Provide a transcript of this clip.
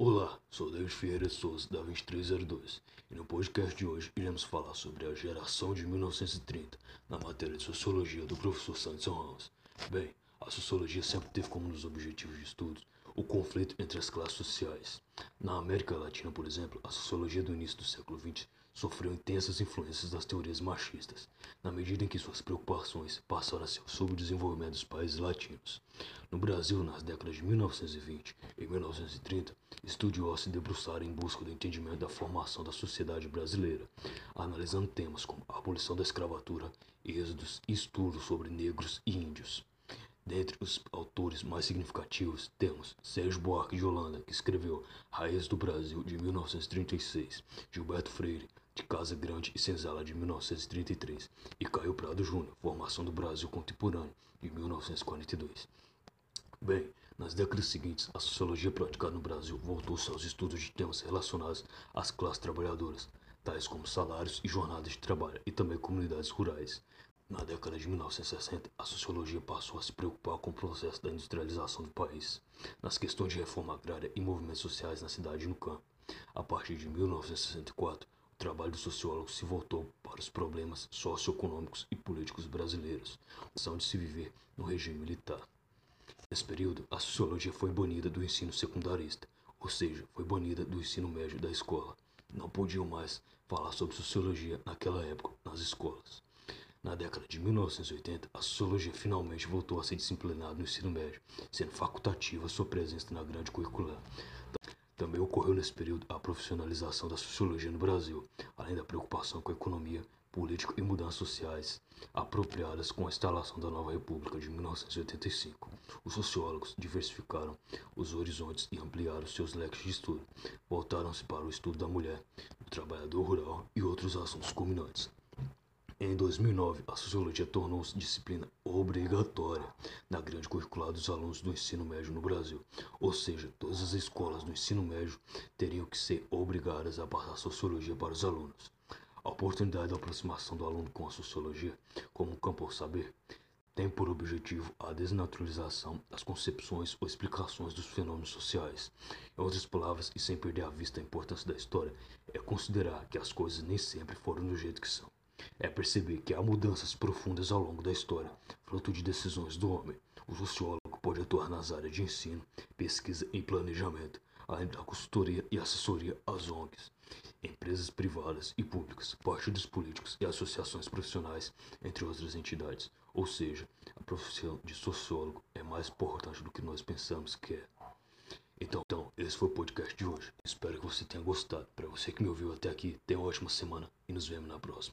Olá, sou David Ferreira Souza, da 2302, e no podcast de hoje iremos falar sobre a geração de 1930, na matéria de Sociologia do professor Santos Ramos. Bem, a Sociologia sempre teve como um dos objetivos de estudos o conflito entre as classes sociais. Na América Latina, por exemplo, a Sociologia do início do século XX sofreu intensas influências das teorias machistas, na medida em que suas preocupações passaram a ser sobre o desenvolvimento dos países latinos. No Brasil, nas décadas de 1920 e 1930, estudiosos se debruçaram em busca do entendimento da formação da sociedade brasileira, analisando temas como a abolição da escravatura, êxodos e estudos sobre negros e índios. Dentre os autores mais significativos temos Sérgio Buarque de Holanda, que escreveu Raiz do Brasil de 1936, Gilberto Freire, de Casa Grande e Senzala de 1933 e Caio Prado Júnior, Formação do Brasil Contemporâneo de 1942. Bem, nas décadas seguintes, a sociologia praticada no Brasil voltou-se aos estudos de temas relacionados às classes trabalhadoras, tais como salários e jornadas de trabalho, e também comunidades rurais. Na década de 1960, a sociologia passou a se preocupar com o processo da industrialização do país, nas questões de reforma agrária e movimentos sociais na cidade e no campo. A partir de 1964, o trabalho do sociólogo se voltou para os problemas socioeconômicos e políticos brasileiros, a de se viver no regime militar. Nesse período, a sociologia foi banida do ensino secundarista, ou seja, foi banida do ensino médio da escola. Não podiam mais falar sobre sociologia naquela época nas escolas. Na década de 1980, a sociologia finalmente voltou a ser disciplinada no ensino médio, sendo facultativa sua presença na grade curricular. Também ocorreu nesse período a profissionalização da sociologia no Brasil, além da preocupação com a economia, política e mudanças sociais apropriadas com a instalação da nova República de 1985. Os sociólogos diversificaram os horizontes e ampliaram seus leques de estudo. Voltaram-se para o estudo da mulher, do trabalhador rural e outros assuntos culminantes. Em 2009, a sociologia tornou-se disciplina obrigatória na grande curricular dos alunos do ensino médio no Brasil. Ou seja, todas as escolas do ensino médio teriam que ser obrigadas a passar sociologia para os alunos. A oportunidade da aproximação do aluno com a sociologia como um campo ao saber tem por objetivo a desnaturalização das concepções ou explicações dos fenômenos sociais. Em outras palavras, e sem perder a vista a importância da história, é considerar que as coisas nem sempre foram do jeito que são é perceber que há mudanças profundas ao longo da história, fruto de decisões do homem. O sociólogo pode atuar nas áreas de ensino, pesquisa e planejamento, além da consultoria e assessoria às ONGs, empresas privadas e públicas, partidos políticos e associações profissionais, entre outras entidades. Ou seja, a profissão de sociólogo é mais importante do que nós pensamos que é. Então, então, esse foi o podcast de hoje. Espero que você tenha gostado. Para você que me ouviu até aqui, tenha uma ótima semana e nos vemos na próxima.